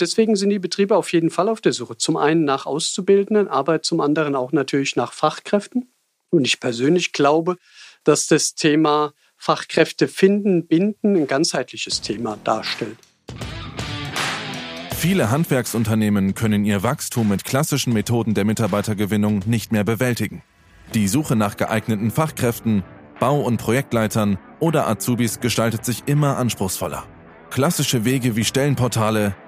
Deswegen sind die Betriebe auf jeden Fall auf der Suche. Zum einen nach Auszubildenden, aber zum anderen auch natürlich nach Fachkräften. Und ich persönlich glaube, dass das Thema Fachkräfte finden, binden ein ganzheitliches Thema darstellt. Viele Handwerksunternehmen können ihr Wachstum mit klassischen Methoden der Mitarbeitergewinnung nicht mehr bewältigen. Die Suche nach geeigneten Fachkräften, Bau- und Projektleitern oder Azubis gestaltet sich immer anspruchsvoller. Klassische Wege wie Stellenportale,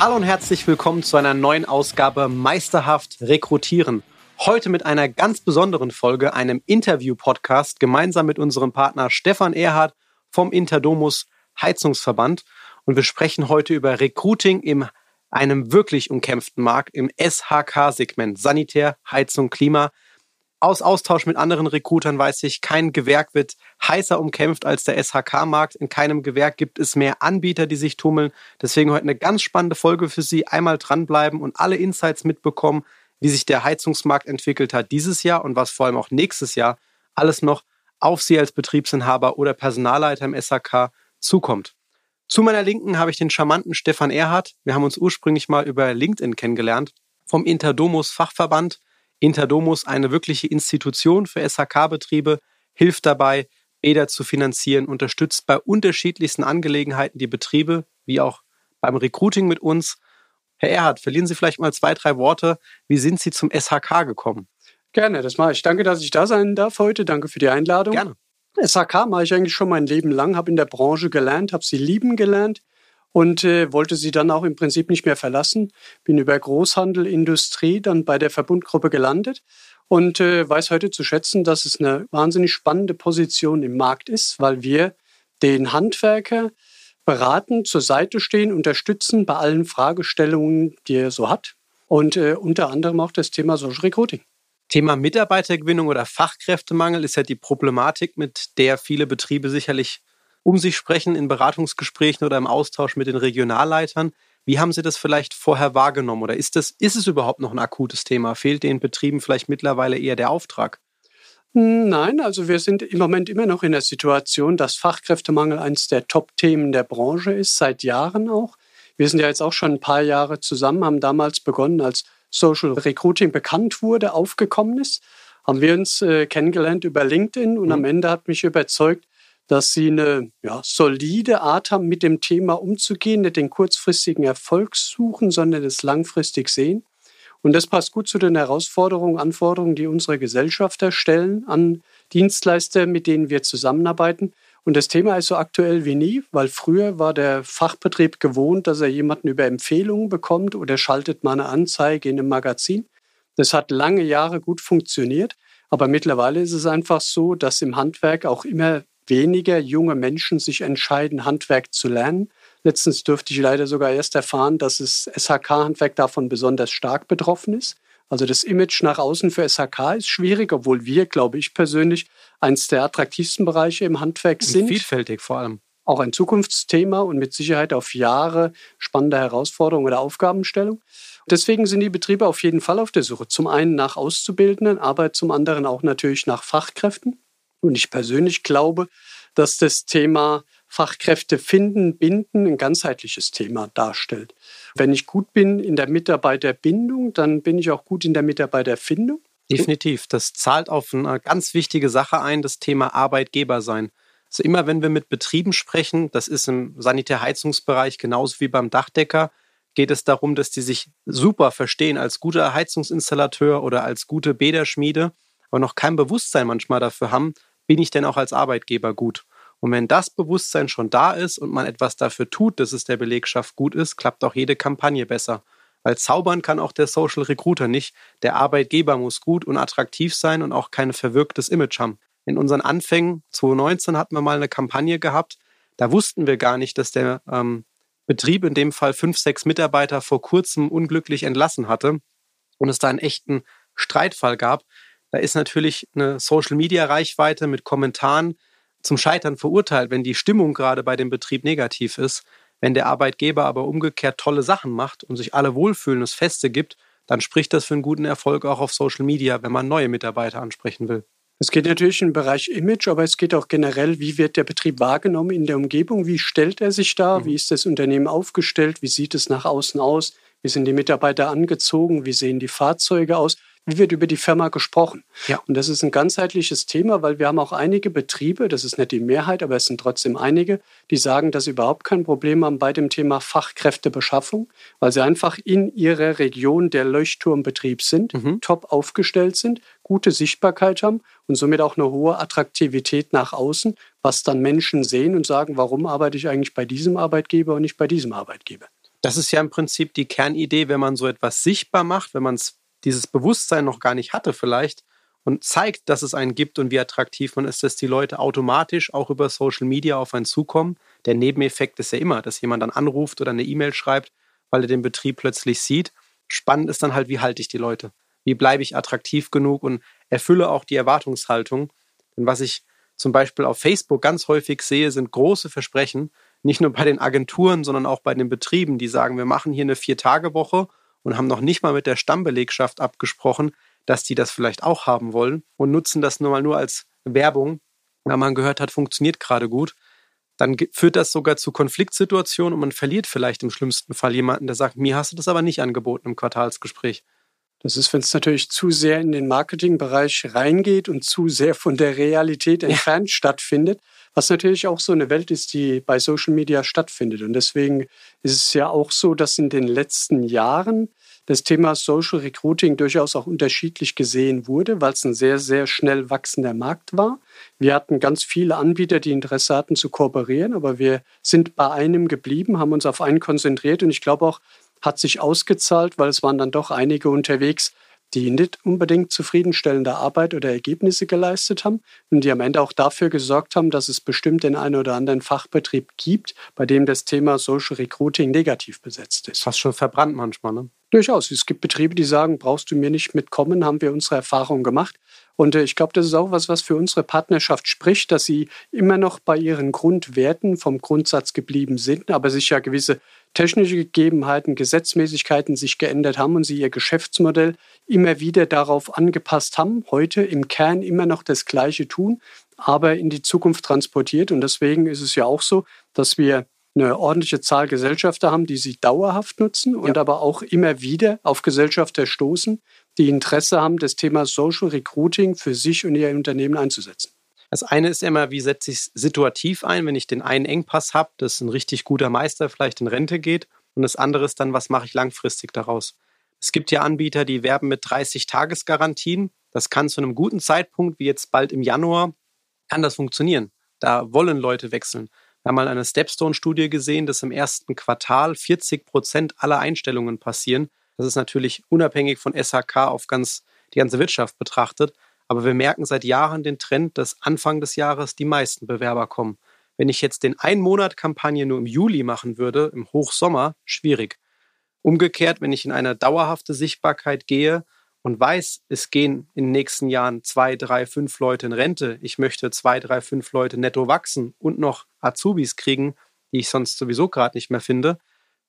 Hallo und herzlich willkommen zu einer neuen Ausgabe Meisterhaft Rekrutieren. Heute mit einer ganz besonderen Folge, einem Interview-Podcast, gemeinsam mit unserem Partner Stefan Erhardt vom Interdomus Heizungsverband. Und wir sprechen heute über Recruiting in einem wirklich umkämpften Markt im SHK-Segment Sanitär, Heizung, Klima. Aus Austausch mit anderen Recruitern weiß ich, kein Gewerk wird heißer umkämpft als der SHK-Markt. In keinem Gewerk gibt es mehr Anbieter, die sich tummeln. Deswegen heute eine ganz spannende Folge für Sie. Einmal dranbleiben und alle Insights mitbekommen, wie sich der Heizungsmarkt entwickelt hat dieses Jahr und was vor allem auch nächstes Jahr alles noch auf Sie als Betriebsinhaber oder Personalleiter im SHK zukommt. Zu meiner Linken habe ich den charmanten Stefan Erhardt. Wir haben uns ursprünglich mal über LinkedIn kennengelernt vom Interdomus Fachverband Interdomus eine wirkliche Institution für SHK-Betriebe, hilft dabei, Bäder zu finanzieren, unterstützt bei unterschiedlichsten Angelegenheiten die Betriebe, wie auch beim Recruiting mit uns. Herr Erhard, verlieren Sie vielleicht mal zwei, drei Worte. Wie sind Sie zum SHK gekommen? Gerne, das mache ich. Danke, dass ich da sein darf heute. Danke für die Einladung. Gerne. SHK mache ich eigentlich schon mein Leben lang, habe in der Branche gelernt, habe sie lieben gelernt und äh, wollte sie dann auch im Prinzip nicht mehr verlassen. Bin über Großhandel, Industrie dann bei der Verbundgruppe gelandet und äh, weiß heute zu schätzen, dass es eine wahnsinnig spannende Position im Markt ist, weil wir den Handwerker beraten, zur Seite stehen, unterstützen bei allen Fragestellungen, die er so hat. Und äh, unter anderem auch das Thema Social Recruiting. Thema Mitarbeitergewinnung oder Fachkräftemangel ist ja die Problematik, mit der viele Betriebe sicherlich um sich sprechen in Beratungsgesprächen oder im Austausch mit den Regionalleitern. Wie haben Sie das vielleicht vorher wahrgenommen oder ist, das, ist es überhaupt noch ein akutes Thema? Fehlt den Betrieben vielleicht mittlerweile eher der Auftrag? Nein, also wir sind im Moment immer noch in der Situation, dass Fachkräftemangel eines der Top-Themen der Branche ist, seit Jahren auch. Wir sind ja jetzt auch schon ein paar Jahre zusammen, haben damals begonnen, als Social Recruiting bekannt wurde, aufgekommen ist, haben wir uns äh, kennengelernt über LinkedIn und mhm. am Ende hat mich überzeugt, dass sie eine ja, solide Art haben, mit dem Thema umzugehen, nicht den kurzfristigen Erfolg suchen, sondern es langfristig sehen. Und das passt gut zu den Herausforderungen, Anforderungen, die unsere Gesellschafter stellen an Dienstleister, mit denen wir zusammenarbeiten. Und das Thema ist so aktuell wie nie, weil früher war der Fachbetrieb gewohnt, dass er jemanden über Empfehlungen bekommt oder schaltet mal eine Anzeige in einem Magazin. Das hat lange Jahre gut funktioniert. Aber mittlerweile ist es einfach so, dass im Handwerk auch immer weniger junge Menschen sich entscheiden, Handwerk zu lernen. Letztens dürfte ich leider sogar erst erfahren, dass das SHK-Handwerk davon besonders stark betroffen ist. Also das Image nach außen für SHK ist schwierig, obwohl wir, glaube ich persönlich, eines der attraktivsten Bereiche im Handwerk sind. Vielfältig vor allem. Auch ein Zukunftsthema und mit Sicherheit auf Jahre spannende Herausforderungen oder Aufgabenstellung. Deswegen sind die Betriebe auf jeden Fall auf der Suche. Zum einen nach Auszubildenden, aber zum anderen auch natürlich nach Fachkräften. Und ich persönlich glaube, dass das Thema Fachkräfte finden, binden ein ganzheitliches Thema darstellt. Wenn ich gut bin in der Mitarbeiterbindung, dann bin ich auch gut in der Mitarbeiterfindung. Definitiv. Das zahlt auf eine ganz wichtige Sache ein, das Thema Arbeitgeber sein. Also immer wenn wir mit Betrieben sprechen, das ist im Sanitärheizungsbereich genauso wie beim Dachdecker, geht es darum, dass die sich super verstehen als guter Heizungsinstallateur oder als gute Bäderschmiede, aber noch kein Bewusstsein manchmal dafür haben, bin ich denn auch als Arbeitgeber gut? Und wenn das Bewusstsein schon da ist und man etwas dafür tut, dass es der Belegschaft gut ist, klappt auch jede Kampagne besser. Weil zaubern kann auch der Social Recruiter nicht. Der Arbeitgeber muss gut und attraktiv sein und auch kein verwirktes Image haben. In unseren Anfängen 2019 hatten wir mal eine Kampagne gehabt. Da wussten wir gar nicht, dass der ähm, Betrieb in dem Fall fünf, sechs Mitarbeiter vor kurzem unglücklich entlassen hatte. und es da einen echten Streitfall gab, da ist natürlich eine Social-Media-Reichweite mit Kommentaren zum Scheitern verurteilt, wenn die Stimmung gerade bei dem Betrieb negativ ist. Wenn der Arbeitgeber aber umgekehrt tolle Sachen macht und sich alle wohlfühlen, es Feste gibt, dann spricht das für einen guten Erfolg auch auf Social Media, wenn man neue Mitarbeiter ansprechen will. Es geht natürlich im Bereich Image, aber es geht auch generell, wie wird der Betrieb wahrgenommen in der Umgebung, wie stellt er sich da, mhm. wie ist das Unternehmen aufgestellt, wie sieht es nach außen aus, wie sind die Mitarbeiter angezogen, wie sehen die Fahrzeuge aus wie wird über die Firma gesprochen? Ja. Und das ist ein ganzheitliches Thema, weil wir haben auch einige Betriebe, das ist nicht die Mehrheit, aber es sind trotzdem einige, die sagen, dass sie überhaupt kein Problem haben bei dem Thema Fachkräftebeschaffung, weil sie einfach in ihrer Region der Leuchtturmbetrieb sind, mhm. top aufgestellt sind, gute Sichtbarkeit haben und somit auch eine hohe Attraktivität nach außen, was dann Menschen sehen und sagen, warum arbeite ich eigentlich bei diesem Arbeitgeber und nicht bei diesem Arbeitgeber? Das ist ja im Prinzip die Kernidee, wenn man so etwas sichtbar macht, wenn man es dieses Bewusstsein noch gar nicht hatte vielleicht und zeigt, dass es einen gibt und wie attraktiv man ist, dass die Leute automatisch auch über Social Media auf einen zukommen. Der Nebeneffekt ist ja immer, dass jemand dann anruft oder eine E-Mail schreibt, weil er den Betrieb plötzlich sieht. Spannend ist dann halt, wie halte ich die Leute? Wie bleibe ich attraktiv genug und erfülle auch die Erwartungshaltung? Denn was ich zum Beispiel auf Facebook ganz häufig sehe, sind große Versprechen, nicht nur bei den Agenturen, sondern auch bei den Betrieben, die sagen, wir machen hier eine Vier-Tage-Woche und haben noch nicht mal mit der Stammbelegschaft abgesprochen, dass die das vielleicht auch haben wollen und nutzen das nur mal nur als Werbung, weil man gehört hat, funktioniert gerade gut. Dann führt das sogar zu Konfliktsituationen und man verliert vielleicht im schlimmsten Fall jemanden, der sagt, mir hast du das aber nicht angeboten im Quartalsgespräch. Das ist, wenn es natürlich zu sehr in den Marketingbereich reingeht und zu sehr von der Realität entfernt ja. stattfindet, was natürlich auch so eine Welt ist, die bei Social Media stattfindet. Und deswegen ist es ja auch so, dass in den letzten Jahren das Thema Social Recruiting durchaus auch unterschiedlich gesehen wurde, weil es ein sehr, sehr schnell wachsender Markt war. Wir hatten ganz viele Anbieter, die Interesse hatten zu kooperieren, aber wir sind bei einem geblieben, haben uns auf einen konzentriert und ich glaube auch, hat sich ausgezahlt, weil es waren dann doch einige unterwegs, die nicht unbedingt zufriedenstellende Arbeit oder Ergebnisse geleistet haben und die am Ende auch dafür gesorgt haben, dass es bestimmt den einen oder anderen Fachbetrieb gibt, bei dem das Thema Social Recruiting negativ besetzt ist. Fast schon verbrannt manchmal, ne? Durchaus. Es gibt Betriebe, die sagen, brauchst du mir nicht mitkommen, haben wir unsere Erfahrung gemacht. Und äh, ich glaube, das ist auch was, was für unsere Partnerschaft spricht, dass sie immer noch bei ihren Grundwerten vom Grundsatz geblieben sind, aber sich ja gewisse technische Gegebenheiten, Gesetzmäßigkeiten sich geändert haben und sie ihr Geschäftsmodell immer wieder darauf angepasst haben, heute im Kern immer noch das Gleiche tun, aber in die Zukunft transportiert. Und deswegen ist es ja auch so, dass wir eine ordentliche Zahl Gesellschafter haben, die sie dauerhaft nutzen und ja. aber auch immer wieder auf Gesellschafter stoßen, die Interesse haben, das Thema Social Recruiting für sich und ihr Unternehmen einzusetzen. Das eine ist immer, wie setze ich es situativ ein, wenn ich den einen Engpass habe, dass ein richtig guter Meister vielleicht in Rente geht. Und das andere ist dann, was mache ich langfristig daraus? Es gibt ja Anbieter, die werben mit 30-Tages-Garantien. Das kann zu einem guten Zeitpunkt, wie jetzt bald im Januar, kann funktionieren. Da wollen Leute wechseln. Wir haben mal eine Stepstone-Studie gesehen, dass im ersten Quartal 40 Prozent aller Einstellungen passieren. Das ist natürlich unabhängig von SHK auf ganz, die ganze Wirtschaft betrachtet. Aber wir merken seit Jahren den Trend, dass Anfang des Jahres die meisten Bewerber kommen. Wenn ich jetzt den Ein-Monat-Kampagne nur im Juli machen würde, im Hochsommer, schwierig. Umgekehrt, wenn ich in eine dauerhafte Sichtbarkeit gehe und weiß, es gehen in den nächsten Jahren zwei, drei, fünf Leute in Rente, ich möchte zwei, drei, fünf Leute netto wachsen und noch Azubis kriegen, die ich sonst sowieso gerade nicht mehr finde,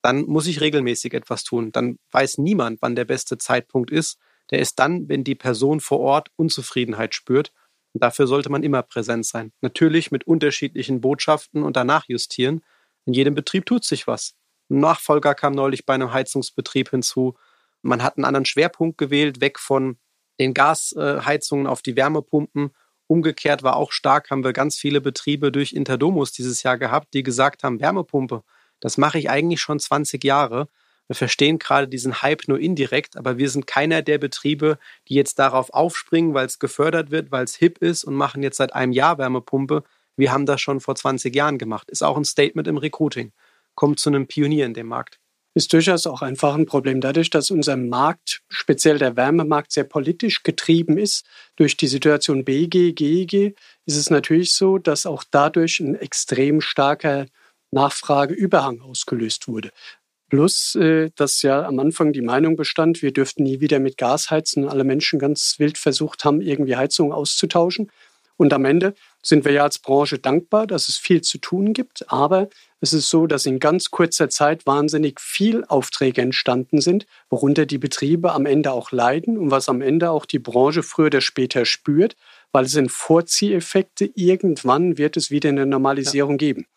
dann muss ich regelmäßig etwas tun. Dann weiß niemand, wann der beste Zeitpunkt ist. Der ist dann, wenn die Person vor Ort Unzufriedenheit spürt. Und dafür sollte man immer präsent sein. Natürlich mit unterschiedlichen Botschaften und danach justieren. In jedem Betrieb tut sich was. Ein Nachfolger kam neulich bei einem Heizungsbetrieb hinzu. Man hat einen anderen Schwerpunkt gewählt, weg von den Gasheizungen auf die Wärmepumpen. Umgekehrt war auch stark, haben wir ganz viele Betriebe durch Interdomus dieses Jahr gehabt, die gesagt haben, Wärmepumpe, das mache ich eigentlich schon 20 Jahre. Wir verstehen gerade diesen Hype nur indirekt, aber wir sind keiner der Betriebe, die jetzt darauf aufspringen, weil es gefördert wird, weil es hip ist und machen jetzt seit einem Jahr Wärmepumpe. Wir haben das schon vor 20 Jahren gemacht. Ist auch ein Statement im Recruiting. Kommt zu einem Pionier in dem Markt ist durchaus auch einfach ein Problem. Dadurch, dass unser Markt, speziell der Wärmemarkt, sehr politisch getrieben ist, durch die Situation BG, GEG, ist es natürlich so, dass auch dadurch ein extrem starker Nachfrageüberhang ausgelöst wurde. Plus, äh, dass ja am Anfang die Meinung bestand, wir dürften nie wieder mit Gas heizen. Alle Menschen ganz wild versucht haben, irgendwie Heizung auszutauschen. Und am Ende sind wir ja als Branche dankbar, dass es viel zu tun gibt. Aber es ist so, dass in ganz kurzer Zeit wahnsinnig viel Aufträge entstanden sind, worunter die Betriebe am Ende auch leiden und was am Ende auch die Branche früher oder später spürt, weil es sind Vorzieheffekte. Irgendwann wird es wieder eine Normalisierung ja. geben.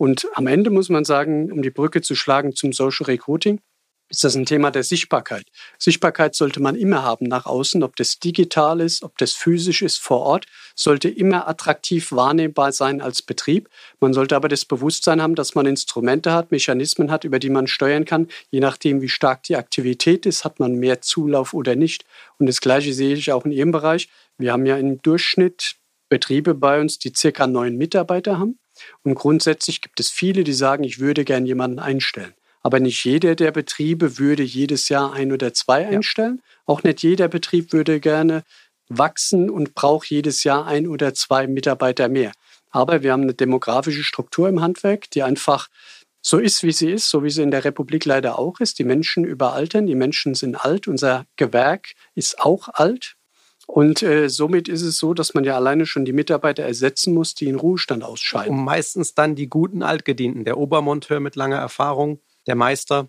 Und am Ende muss man sagen, um die Brücke zu schlagen zum Social Recruiting, ist das ein Thema der Sichtbarkeit. Sichtbarkeit sollte man immer haben nach außen, ob das digital ist, ob das physisch ist vor Ort, sollte immer attraktiv wahrnehmbar sein als Betrieb. Man sollte aber das Bewusstsein haben, dass man Instrumente hat, Mechanismen hat, über die man steuern kann. Je nachdem, wie stark die Aktivität ist, hat man mehr Zulauf oder nicht. Und das Gleiche sehe ich auch in Ihrem Bereich. Wir haben ja im Durchschnitt Betriebe bei uns, die circa neun Mitarbeiter haben. Und grundsätzlich gibt es viele, die sagen, ich würde gern jemanden einstellen. Aber nicht jeder der Betriebe würde jedes Jahr ein oder zwei einstellen. Ja. Auch nicht jeder Betrieb würde gerne wachsen und braucht jedes Jahr ein oder zwei Mitarbeiter mehr. Aber wir haben eine demografische Struktur im Handwerk, die einfach so ist, wie sie ist, so wie sie in der Republik leider auch ist. Die Menschen überaltern, die Menschen sind alt, unser Gewerk ist auch alt. Und äh, somit ist es so, dass man ja alleine schon die Mitarbeiter ersetzen muss, die in Ruhestand ausscheiden. Und meistens dann die guten Altgedienten, der Obermonteur mit langer Erfahrung, der Meister,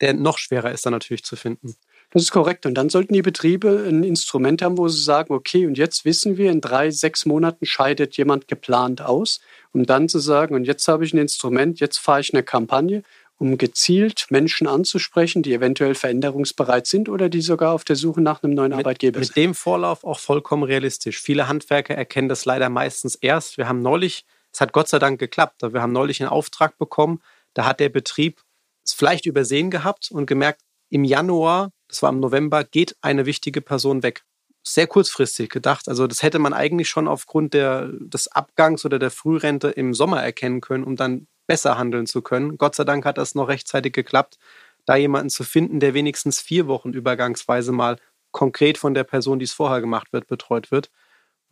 der noch schwerer ist dann natürlich zu finden. Das ist korrekt. Und dann sollten die Betriebe ein Instrument haben, wo sie sagen, okay, und jetzt wissen wir, in drei, sechs Monaten scheidet jemand geplant aus. Um dann zu sagen, und jetzt habe ich ein Instrument, jetzt fahre ich eine Kampagne um gezielt Menschen anzusprechen, die eventuell veränderungsbereit sind oder die sogar auf der Suche nach einem neuen mit, Arbeitgeber sind. Mit dem Vorlauf auch vollkommen realistisch. Viele Handwerker erkennen das leider meistens erst. Wir haben neulich, es hat Gott sei Dank geklappt, wir haben neulich einen Auftrag bekommen, da hat der Betrieb es vielleicht übersehen gehabt und gemerkt, im Januar, das war im November, geht eine wichtige Person weg. Sehr kurzfristig gedacht. Also das hätte man eigentlich schon aufgrund der, des Abgangs oder der Frührente im Sommer erkennen können, um dann besser handeln zu können. Gott sei Dank hat das noch rechtzeitig geklappt, da jemanden zu finden, der wenigstens vier Wochen übergangsweise mal konkret von der Person, die es vorher gemacht wird, betreut wird.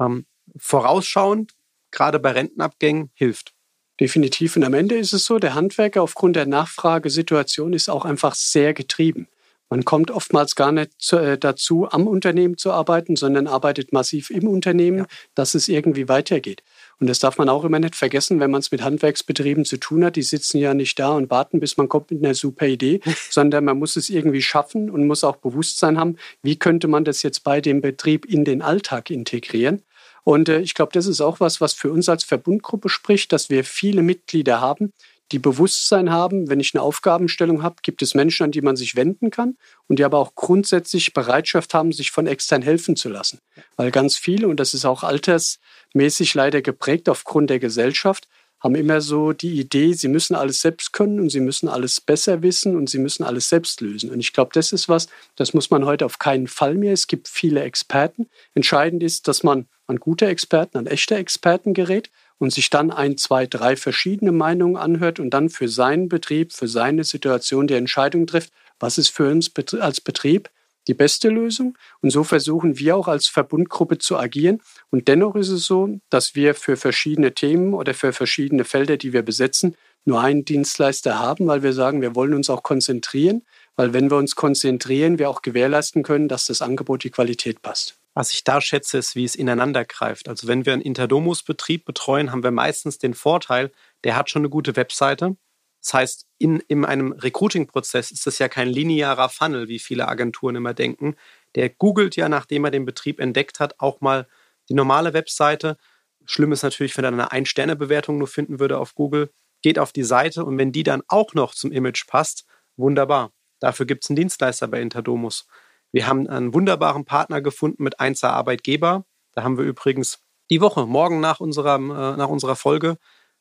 Ähm, vorausschauend, gerade bei Rentenabgängen, hilft. Definitiv. Und am Ende ist es so, der Handwerker aufgrund der Nachfragesituation ist auch einfach sehr getrieben. Man kommt oftmals gar nicht äh, dazu, am Unternehmen zu arbeiten, sondern arbeitet massiv im Unternehmen, ja. dass es irgendwie weitergeht. Und das darf man auch immer nicht vergessen, wenn man es mit Handwerksbetrieben zu tun hat. Die sitzen ja nicht da und warten, bis man kommt mit einer super Idee, sondern man muss es irgendwie schaffen und muss auch Bewusstsein haben, wie könnte man das jetzt bei dem Betrieb in den Alltag integrieren. Und äh, ich glaube, das ist auch was, was für uns als Verbundgruppe spricht, dass wir viele Mitglieder haben, die Bewusstsein haben, wenn ich eine Aufgabenstellung habe, gibt es Menschen, an die man sich wenden kann und die aber auch grundsätzlich Bereitschaft haben, sich von extern helfen zu lassen. Weil ganz viele, und das ist auch altersmäßig leider geprägt aufgrund der Gesellschaft, haben immer so die Idee, sie müssen alles selbst können und sie müssen alles besser wissen und sie müssen alles selbst lösen. Und ich glaube, das ist was, das muss man heute auf keinen Fall mehr. Es gibt viele Experten. Entscheidend ist, dass man an gute Experten, an echte Experten gerät und sich dann ein, zwei, drei verschiedene Meinungen anhört und dann für seinen Betrieb, für seine Situation die Entscheidung trifft, was ist für uns als Betrieb die beste Lösung. Und so versuchen wir auch als Verbundgruppe zu agieren. Und dennoch ist es so, dass wir für verschiedene Themen oder für verschiedene Felder, die wir besetzen, nur einen Dienstleister haben, weil wir sagen, wir wollen uns auch konzentrieren, weil wenn wir uns konzentrieren, wir auch gewährleisten können, dass das Angebot die Qualität passt. Was ich da schätze, ist, wie es ineinander greift. Also wenn wir einen Interdomus-Betrieb betreuen, haben wir meistens den Vorteil, der hat schon eine gute Webseite. Das heißt, in, in einem Recruiting-Prozess ist das ja kein linearer Funnel, wie viele Agenturen immer denken. Der googelt ja, nachdem er den Betrieb entdeckt hat, auch mal die normale Webseite. Schlimm ist natürlich, wenn er eine Ein-Sterne-Bewertung nur finden würde auf Google. Geht auf die Seite und wenn die dann auch noch zum Image passt, wunderbar. Dafür gibt es einen Dienstleister bei Interdomus. Wir haben einen wunderbaren Partner gefunden mit Einser Arbeitgeber. Da haben wir übrigens die Woche, morgen nach unserer, äh, nach unserer Folge,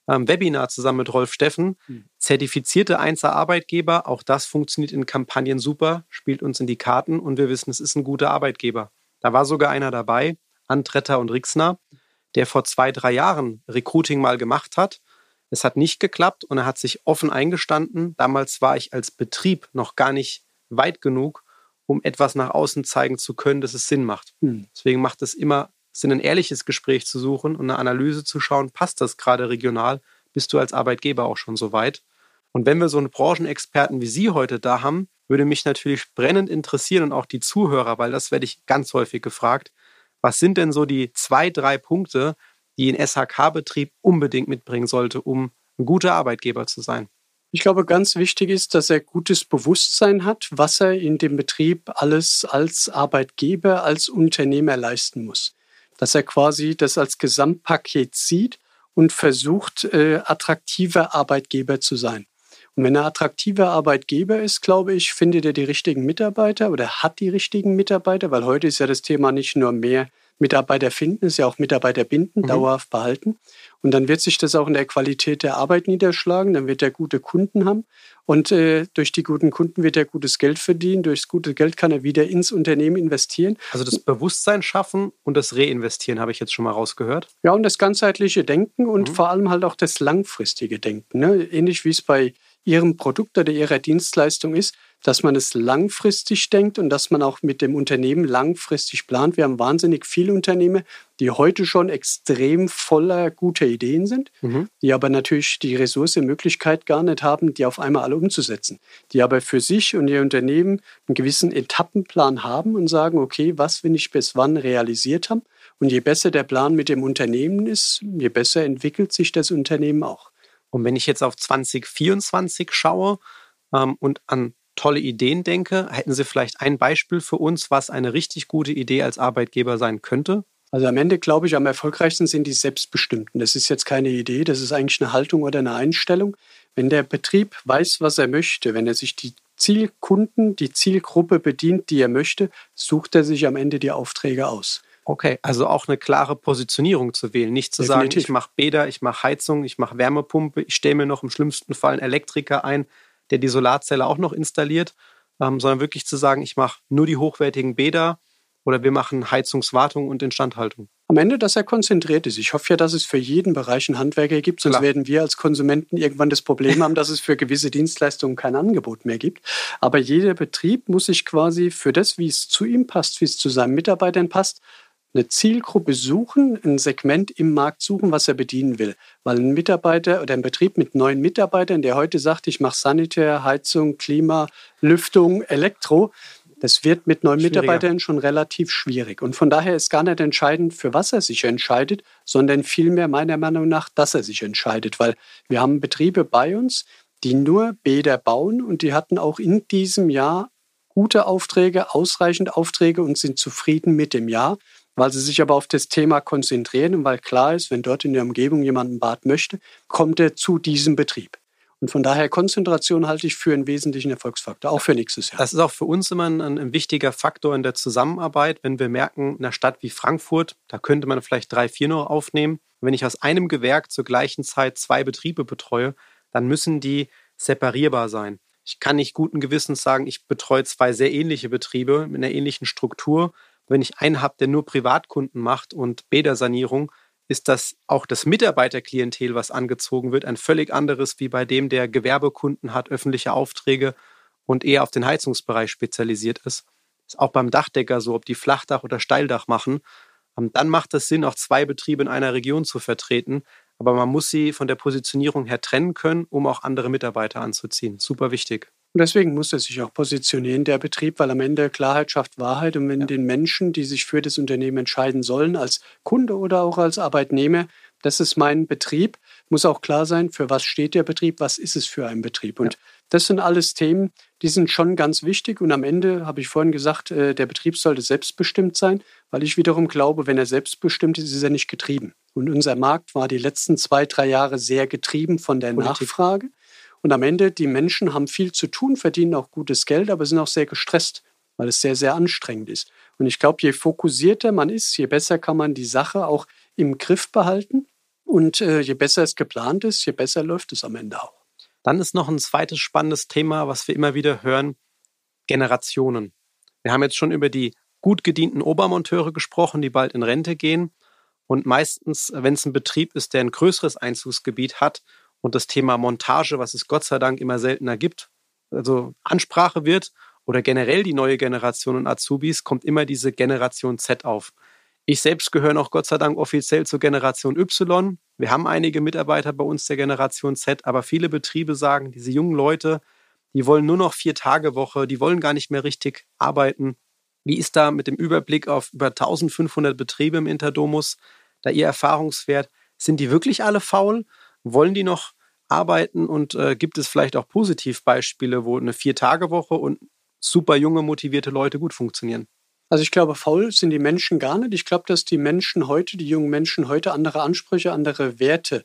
ähm, Webinar zusammen mit Rolf Steffen. Mhm. Zertifizierte Einser Arbeitgeber, auch das funktioniert in Kampagnen super, spielt uns in die Karten und wir wissen, es ist ein guter Arbeitgeber. Da war sogar einer dabei, Antretter und Rixner, der vor zwei, drei Jahren Recruiting mal gemacht hat. Es hat nicht geklappt und er hat sich offen eingestanden. Damals war ich als Betrieb noch gar nicht weit genug, um etwas nach außen zeigen zu können, dass es Sinn macht. Hm. Deswegen macht es immer Sinn, ein ehrliches Gespräch zu suchen und eine Analyse zu schauen, passt das gerade regional? Bist du als Arbeitgeber auch schon so weit? Und wenn wir so einen Branchenexperten wie Sie heute da haben, würde mich natürlich brennend interessieren und auch die Zuhörer, weil das werde ich ganz häufig gefragt. Was sind denn so die zwei, drei Punkte, die ein SHK-Betrieb unbedingt mitbringen sollte, um ein guter Arbeitgeber zu sein? Ich glaube, ganz wichtig ist, dass er gutes Bewusstsein hat, was er in dem Betrieb alles als Arbeitgeber, als Unternehmer leisten muss. Dass er quasi das als Gesamtpaket sieht und versucht, äh, attraktiver Arbeitgeber zu sein. Und wenn er attraktiver Arbeitgeber ist, glaube ich, findet er die richtigen Mitarbeiter oder hat die richtigen Mitarbeiter, weil heute ist ja das Thema nicht nur mehr Mitarbeiter finden, ist ja auch Mitarbeiter binden, mhm. dauerhaft behalten. Und dann wird sich das auch in der Qualität der Arbeit niederschlagen. Dann wird er gute Kunden haben. Und äh, durch die guten Kunden wird er gutes Geld verdienen. Durchs gute Geld kann er wieder ins Unternehmen investieren. Also das Bewusstsein schaffen und das Reinvestieren habe ich jetzt schon mal rausgehört. Ja, und das ganzheitliche Denken und mhm. vor allem halt auch das langfristige Denken. Ne? Ähnlich wie es bei Ihrem Produkt oder Ihrer Dienstleistung ist, dass man es langfristig denkt und dass man auch mit dem Unternehmen langfristig plant. Wir haben wahnsinnig viele Unternehmen, die heute schon extrem voller guter Ideen sind, mhm. die aber natürlich die Ressource, Möglichkeit gar nicht haben, die auf einmal alle umzusetzen. Die aber für sich und ihr Unternehmen einen gewissen Etappenplan haben und sagen, okay, was will ich bis wann realisiert haben? Und je besser der Plan mit dem Unternehmen ist, je besser entwickelt sich das Unternehmen auch. Und wenn ich jetzt auf 2024 schaue ähm, und an tolle Ideen denke, hätten Sie vielleicht ein Beispiel für uns, was eine richtig gute Idee als Arbeitgeber sein könnte? Also am Ende glaube ich, am erfolgreichsten sind die Selbstbestimmten. Das ist jetzt keine Idee, das ist eigentlich eine Haltung oder eine Einstellung. Wenn der Betrieb weiß, was er möchte, wenn er sich die Zielkunden, die Zielgruppe bedient, die er möchte, sucht er sich am Ende die Aufträge aus. Okay, also auch eine klare Positionierung zu wählen. Nicht zu Definitiv. sagen, ich mache Bäder, ich mache Heizung, ich mache Wärmepumpe, ich stelle mir noch im schlimmsten Fall einen Elektriker ein, der die Solarzelle auch noch installiert, ähm, sondern wirklich zu sagen, ich mache nur die hochwertigen Bäder oder wir machen Heizungswartung und Instandhaltung. Am Ende, dass er konzentriert ist. Ich hoffe ja, dass es für jeden Bereich einen Handwerker gibt, sonst Klar. werden wir als Konsumenten irgendwann das Problem haben, dass es für gewisse Dienstleistungen kein Angebot mehr gibt. Aber jeder Betrieb muss sich quasi für das, wie es zu ihm passt, wie es zu seinen Mitarbeitern passt, eine Zielgruppe suchen, ein Segment im Markt suchen, was er bedienen will. Weil ein Mitarbeiter oder ein Betrieb mit neun Mitarbeitern, der heute sagt, ich mache Sanitär, Heizung, Klima, Lüftung, Elektro, das wird mit neuen Mitarbeitern schon relativ schwierig. Und von daher ist gar nicht entscheidend, für was er sich entscheidet, sondern vielmehr meiner Meinung nach, dass er sich entscheidet. Weil wir haben Betriebe bei uns, die nur Bäder bauen und die hatten auch in diesem Jahr gute Aufträge, ausreichend Aufträge und sind zufrieden mit dem Jahr weil sie sich aber auf das Thema konzentrieren und weil klar ist, wenn dort in der Umgebung jemand ein Bad möchte, kommt er zu diesem Betrieb. Und von daher Konzentration halte ich für einen wesentlichen Erfolgsfaktor, auch für nächstes Jahr. Das ist auch für uns immer ein, ein, wichtiger Faktor in der Zusammenarbeit, wenn wir merken, in einer Stadt wie Frankfurt, da könnte man vielleicht drei, vier noch aufnehmen. wenn ich aus einem Gewerk zur gleichen Zeit zwei Betriebe betreue, dann müssen die separierbar sein. Ich kann nicht guten Gewissens sagen, ich betreue zwei sehr ähnliche Betriebe mit einer ähnlichen Struktur, wenn ich einen habe, der nur Privatkunden macht und Bädersanierung, ist das auch das Mitarbeiterklientel, was angezogen wird, ein völlig anderes wie bei dem, der Gewerbekunden hat, öffentliche Aufträge und eher auf den Heizungsbereich spezialisiert ist. Ist auch beim Dachdecker so, ob die Flachdach oder Steildach machen. Ähm, dann macht es Sinn, auch zwei Betriebe in einer Region zu vertreten. Aber man muss sie von der Positionierung her trennen können, um auch andere Mitarbeiter anzuziehen. Super wichtig. Und deswegen muss er sich auch positionieren, der Betrieb, weil am Ende Klarheit schafft Wahrheit. Und wenn ja. den Menschen, die sich für das Unternehmen entscheiden sollen, als Kunde oder auch als Arbeitnehmer, das ist mein Betrieb, muss auch klar sein, für was steht der Betrieb, was ist es für ein Betrieb. Und ja. das sind alles Themen, die sind schon ganz wichtig. Und am Ende habe ich vorhin gesagt, äh, der Betrieb sollte selbstbestimmt sein, weil ich wiederum glaube, wenn er selbstbestimmt ist, ist er nicht getrieben. Und unser Markt war die letzten zwei, drei Jahre sehr getrieben von der Politik. Nachfrage. Und am Ende, die Menschen haben viel zu tun, verdienen auch gutes Geld, aber sind auch sehr gestresst, weil es sehr, sehr anstrengend ist. Und ich glaube, je fokussierter man ist, je besser kann man die Sache auch im Griff behalten. Und äh, je besser es geplant ist, je besser läuft es am Ende auch. Dann ist noch ein zweites spannendes Thema, was wir immer wieder hören, Generationen. Wir haben jetzt schon über die gut gedienten Obermonteure gesprochen, die bald in Rente gehen. Und meistens, wenn es ein Betrieb ist, der ein größeres Einzugsgebiet hat und das Thema Montage, was es Gott sei Dank immer seltener gibt, also Ansprache wird oder generell die neue Generation und Azubis, kommt immer diese Generation Z auf. Ich selbst gehöre noch Gott sei Dank offiziell zur Generation Y. Wir haben einige Mitarbeiter bei uns der Generation Z, aber viele Betriebe sagen, diese jungen Leute, die wollen nur noch vier Tage Woche, die wollen gar nicht mehr richtig arbeiten. Wie ist da mit dem Überblick auf über 1500 Betriebe im Interdomus da Ihr Erfahrungswert? Sind die wirklich alle faul? Wollen die noch arbeiten? Und äh, gibt es vielleicht auch Positivbeispiele, wo eine Vier-Tage-Woche und super junge, motivierte Leute gut funktionieren? Also ich glaube, faul sind die Menschen gar nicht. Ich glaube, dass die Menschen heute, die jungen Menschen heute andere Ansprüche, andere Werte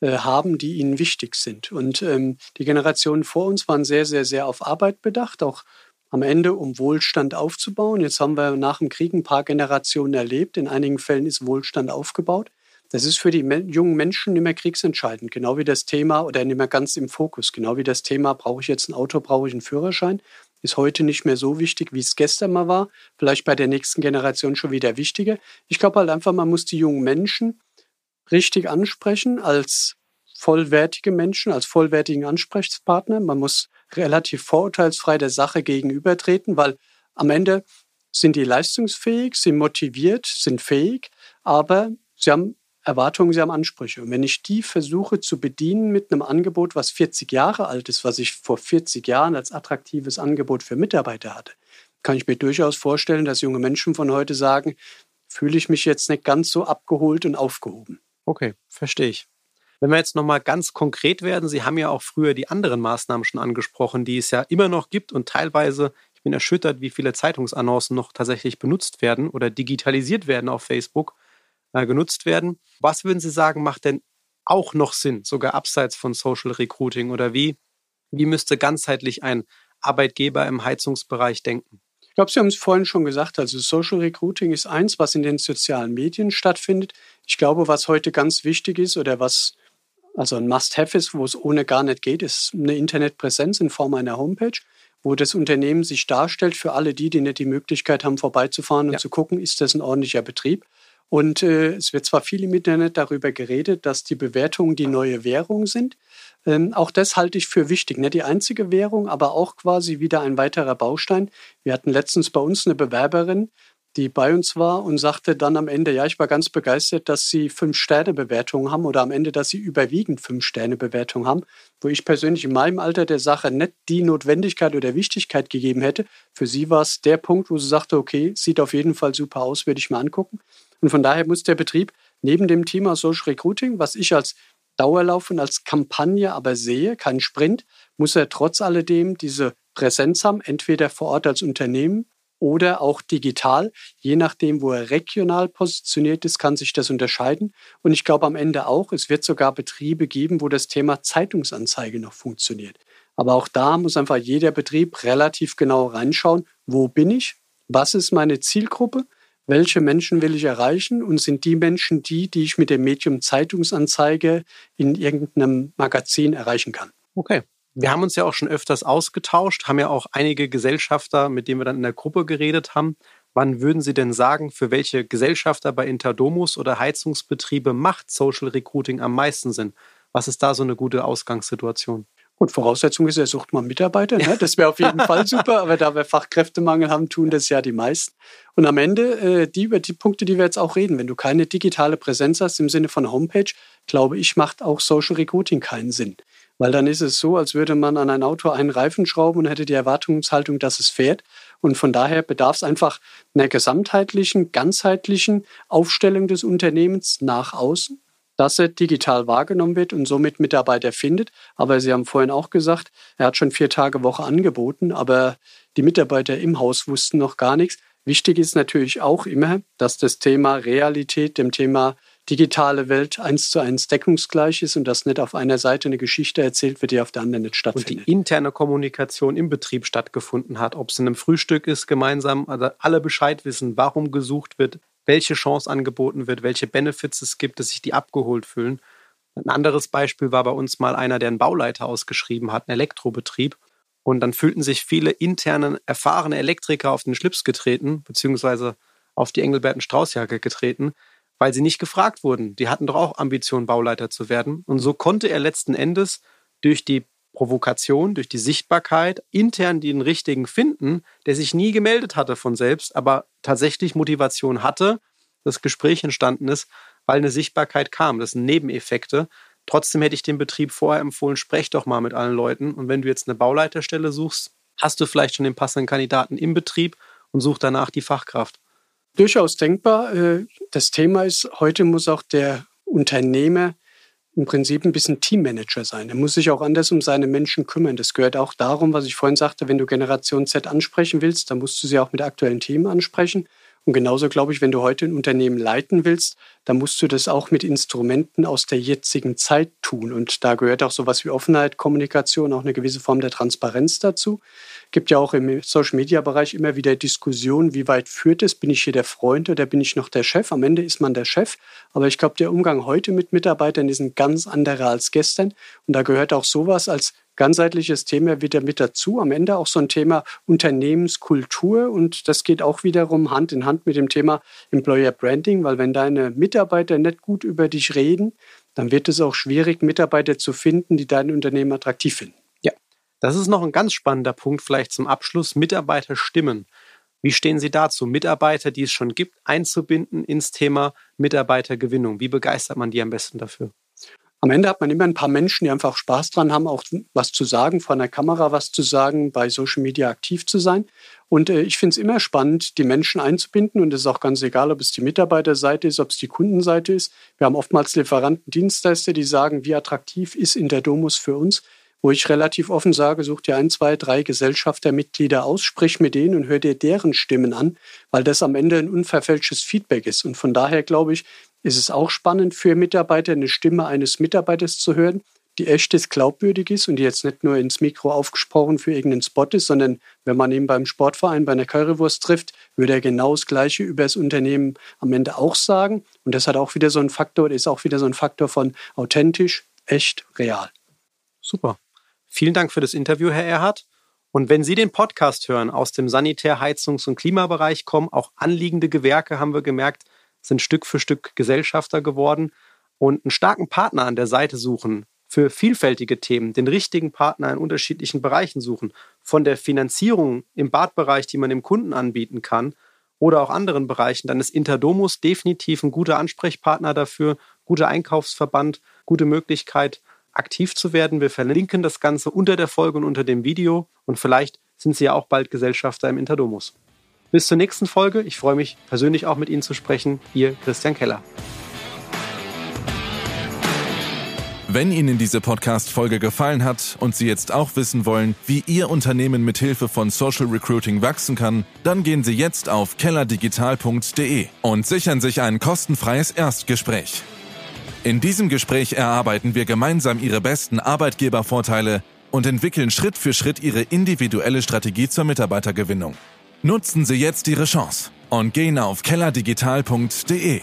äh, haben, die ihnen wichtig sind. Und ähm, die Generationen vor uns waren sehr, sehr, sehr auf Arbeit bedacht, auch am Ende, um Wohlstand aufzubauen. Jetzt haben wir nach dem Krieg ein paar Generationen erlebt. In einigen Fällen ist Wohlstand aufgebaut. Das ist für die jungen Menschen nicht mehr kriegsentscheidend, genau wie das Thema oder nicht mehr ganz im Fokus, genau wie das Thema, brauche ich jetzt ein Auto, brauche ich einen Führerschein, ist heute nicht mehr so wichtig, wie es gestern mal war, vielleicht bei der nächsten Generation schon wieder wichtiger. Ich glaube halt einfach, man muss die jungen Menschen richtig ansprechen als vollwertige Menschen, als vollwertigen Ansprechpartner. Man muss relativ vorurteilsfrei der Sache gegenübertreten, weil am Ende sind die leistungsfähig, sind motiviert, sind fähig, aber sie haben Erwartungen, sie haben Ansprüche. Und wenn ich die versuche zu bedienen mit einem Angebot, was 40 Jahre alt ist, was ich vor 40 Jahren als attraktives Angebot für Mitarbeiter hatte, kann ich mir durchaus vorstellen, dass junge Menschen von heute sagen, fühle ich mich jetzt nicht ganz so abgeholt und aufgehoben. Okay, verstehe ich. Wenn wir jetzt nochmal ganz konkret werden, Sie haben ja auch früher die anderen Maßnahmen schon angesprochen, die es ja immer noch gibt und teilweise, ich bin erschüttert, wie viele Zeitungsannoncen noch tatsächlich benutzt werden oder digitalisiert werden auf Facebook, äh, genutzt werden. Was würden Sie sagen, macht denn auch noch Sinn, sogar abseits von Social Recruiting oder wie, wie müsste ganzheitlich ein Arbeitgeber im Heizungsbereich denken? Ich glaube, Sie haben es vorhin schon gesagt, also Social Recruiting ist eins, was in den sozialen Medien stattfindet. Ich glaube, was heute ganz wichtig ist oder was also ein Must-Have ist, wo es ohne gar nicht geht, ist eine Internetpräsenz in Form einer Homepage, wo das Unternehmen sich darstellt für alle die, die nicht die Möglichkeit haben, vorbeizufahren und ja. zu gucken, ist das ein ordentlicher Betrieb. Und äh, es wird zwar viel im Internet darüber geredet, dass die Bewertungen die neue Währung sind. Ähm, auch das halte ich für wichtig. Nicht die einzige Währung, aber auch quasi wieder ein weiterer Baustein. Wir hatten letztens bei uns eine Bewerberin, die bei uns war und sagte dann am Ende, ja, ich war ganz begeistert, dass sie Fünf-Sterne-Bewertungen haben oder am Ende, dass sie überwiegend Fünf-Sterne-Bewertungen haben, wo ich persönlich in meinem Alter der Sache nicht die Notwendigkeit oder Wichtigkeit gegeben hätte. Für sie war es der Punkt, wo sie sagte, okay, sieht auf jeden Fall super aus, würde ich mal angucken. Und von daher muss der Betrieb neben dem Thema Social Recruiting, was ich als Dauerlauf und als Kampagne aber sehe, kein Sprint, muss er trotz alledem diese Präsenz haben, entweder vor Ort als Unternehmen oder auch digital. Je nachdem, wo er regional positioniert ist, kann sich das unterscheiden. Und ich glaube am Ende auch, es wird sogar Betriebe geben, wo das Thema Zeitungsanzeige noch funktioniert. Aber auch da muss einfach jeder Betrieb relativ genau reinschauen, wo bin ich, was ist meine Zielgruppe welche Menschen will ich erreichen und sind die Menschen die, die ich mit dem Medium Zeitungsanzeige in irgendeinem Magazin erreichen kann. Okay. Wir haben uns ja auch schon öfters ausgetauscht, haben ja auch einige Gesellschafter, mit denen wir dann in der Gruppe geredet haben. Wann würden Sie denn sagen, für welche Gesellschafter bei Interdomus oder Heizungsbetriebe macht Social Recruiting am meisten Sinn? Was ist da so eine gute Ausgangssituation? Gut, Voraussetzung ist, er sucht mal Mitarbeiter. Ne? Das wäre auf jeden Fall super, aber da wir Fachkräftemangel haben, tun das ja die meisten. Und am Ende, äh, die über die Punkte, die wir jetzt auch reden, wenn du keine digitale Präsenz hast im Sinne von Homepage, glaube ich, macht auch Social Recruiting keinen Sinn. Weil dann ist es so, als würde man an ein Auto einen Reifen schrauben und hätte die Erwartungshaltung, dass es fährt. Und von daher bedarf es einfach einer gesamtheitlichen, ganzheitlichen Aufstellung des Unternehmens nach außen dass er digital wahrgenommen wird und somit Mitarbeiter findet. Aber Sie haben vorhin auch gesagt, er hat schon vier Tage Woche angeboten, aber die Mitarbeiter im Haus wussten noch gar nichts. Wichtig ist natürlich auch immer, dass das Thema Realität dem Thema digitale Welt eins zu eins deckungsgleich ist und dass nicht auf einer Seite eine Geschichte erzählt wird, die auf der anderen nicht stattfindet. Und die interne Kommunikation im Betrieb stattgefunden hat, ob es in einem Frühstück ist, gemeinsam, also alle Bescheid wissen, warum gesucht wird, welche Chance angeboten wird, welche Benefits es gibt, dass sich die abgeholt fühlen. Ein anderes Beispiel war bei uns mal einer, der einen Bauleiter ausgeschrieben hat, einen Elektrobetrieb. Und dann fühlten sich viele interne, erfahrene Elektriker auf den Schlips getreten, beziehungsweise auf die Engelberten Straußjacke getreten, weil sie nicht gefragt wurden. Die hatten doch auch Ambitionen, Bauleiter zu werden. Und so konnte er letzten Endes durch die Provokation, durch die Sichtbarkeit, intern den richtigen finden, der sich nie gemeldet hatte von selbst, aber tatsächlich Motivation hatte, das Gespräch entstanden ist, weil eine Sichtbarkeit kam. Das sind Nebeneffekte. Trotzdem hätte ich dem Betrieb vorher empfohlen, sprech doch mal mit allen Leuten. Und wenn du jetzt eine Bauleiterstelle suchst, hast du vielleicht schon den passenden Kandidaten im Betrieb und such danach die Fachkraft. Durchaus denkbar. Äh, das Thema ist, heute muss auch der Unternehmer im Prinzip ein bisschen Teammanager sein. Er muss sich auch anders um seine Menschen kümmern. Das gehört auch darum, was ich vorhin sagte, wenn du Generation Z ansprechen willst, dann musst du sie auch mit aktuellen Themen ansprechen. Und genauso glaube ich, wenn du heute ein Unternehmen leiten willst, dann musst du das auch mit Instrumenten aus der jetzigen Zeit tun. Und da gehört auch sowas wie Offenheit, Kommunikation, auch eine gewisse Form der Transparenz dazu. Es gibt ja auch im Social-Media-Bereich immer wieder Diskussionen, wie weit führt es? Bin ich hier der Freund oder bin ich noch der Chef? Am Ende ist man der Chef. Aber ich glaube, der Umgang heute mit Mitarbeitern ist ein ganz anderer als gestern. Und da gehört auch sowas als ganzheitliches Thema wieder mit dazu. Am Ende auch so ein Thema Unternehmenskultur und das geht auch wiederum Hand in Hand mit dem Thema Employer Branding, weil wenn deine Mitarbeiter nicht gut über dich reden, dann wird es auch schwierig, Mitarbeiter zu finden, die dein Unternehmen attraktiv finden. Ja, das ist noch ein ganz spannender Punkt vielleicht zum Abschluss. Mitarbeiter stimmen. Wie stehen Sie dazu, Mitarbeiter, die es schon gibt, einzubinden ins Thema Mitarbeitergewinnung? Wie begeistert man die am besten dafür? Am Ende hat man immer ein paar Menschen, die einfach Spaß dran haben, auch was zu sagen, vor einer Kamera was zu sagen, bei Social Media aktiv zu sein. Und äh, ich finde es immer spannend, die Menschen einzubinden. Und es ist auch ganz egal, ob es die Mitarbeiterseite ist, ob es die Kundenseite ist. Wir haben oftmals Lieferanten, Dienstleister, die sagen, wie attraktiv ist Interdomus für uns wo ich relativ offen sage, such dir ein, zwei, drei Gesellschaftermitglieder aus, sprich mit denen und hör dir deren Stimmen an, weil das am Ende ein unverfälschtes Feedback ist. Und von daher glaube ich, ist es auch spannend für Mitarbeiter, eine Stimme eines Mitarbeiters zu hören, die echt ist, glaubwürdig ist und die jetzt nicht nur ins Mikro aufgesprochen für irgendeinen Spot ist, sondern wenn man ihn beim Sportverein bei einer Currywurst trifft, würde er genau das Gleiche über das Unternehmen am Ende auch sagen. Und das hat auch wieder so einen Faktor, ist auch wieder so ein Faktor von authentisch, echt, real. Super. Vielen Dank für das Interview, Herr Erhardt. Und wenn Sie den Podcast hören, aus dem Sanitär-, Heizungs- und Klimabereich kommen, auch anliegende Gewerke, haben wir gemerkt, sind Stück für Stück Gesellschafter geworden und einen starken Partner an der Seite suchen für vielfältige Themen, den richtigen Partner in unterschiedlichen Bereichen suchen, von der Finanzierung im Badbereich, die man dem Kunden anbieten kann, oder auch anderen Bereichen, dann ist Interdomus definitiv ein guter Ansprechpartner dafür, guter Einkaufsverband, gute Möglichkeit, aktiv zu werden. Wir verlinken das Ganze unter der Folge und unter dem Video und vielleicht sind Sie ja auch bald Gesellschafter im Interdomus. Bis zur nächsten Folge. Ich freue mich persönlich auch mit Ihnen zu sprechen. Ihr Christian Keller. Wenn Ihnen diese Podcast-Folge gefallen hat und Sie jetzt auch wissen wollen, wie Ihr Unternehmen mit Hilfe von Social Recruiting wachsen kann, dann gehen Sie jetzt auf kellerdigital.de und sichern sich ein kostenfreies Erstgespräch. In diesem Gespräch erarbeiten wir gemeinsam Ihre besten Arbeitgebervorteile und entwickeln Schritt für Schritt Ihre individuelle Strategie zur Mitarbeitergewinnung. Nutzen Sie jetzt Ihre Chance und gehen auf kellerdigital.de.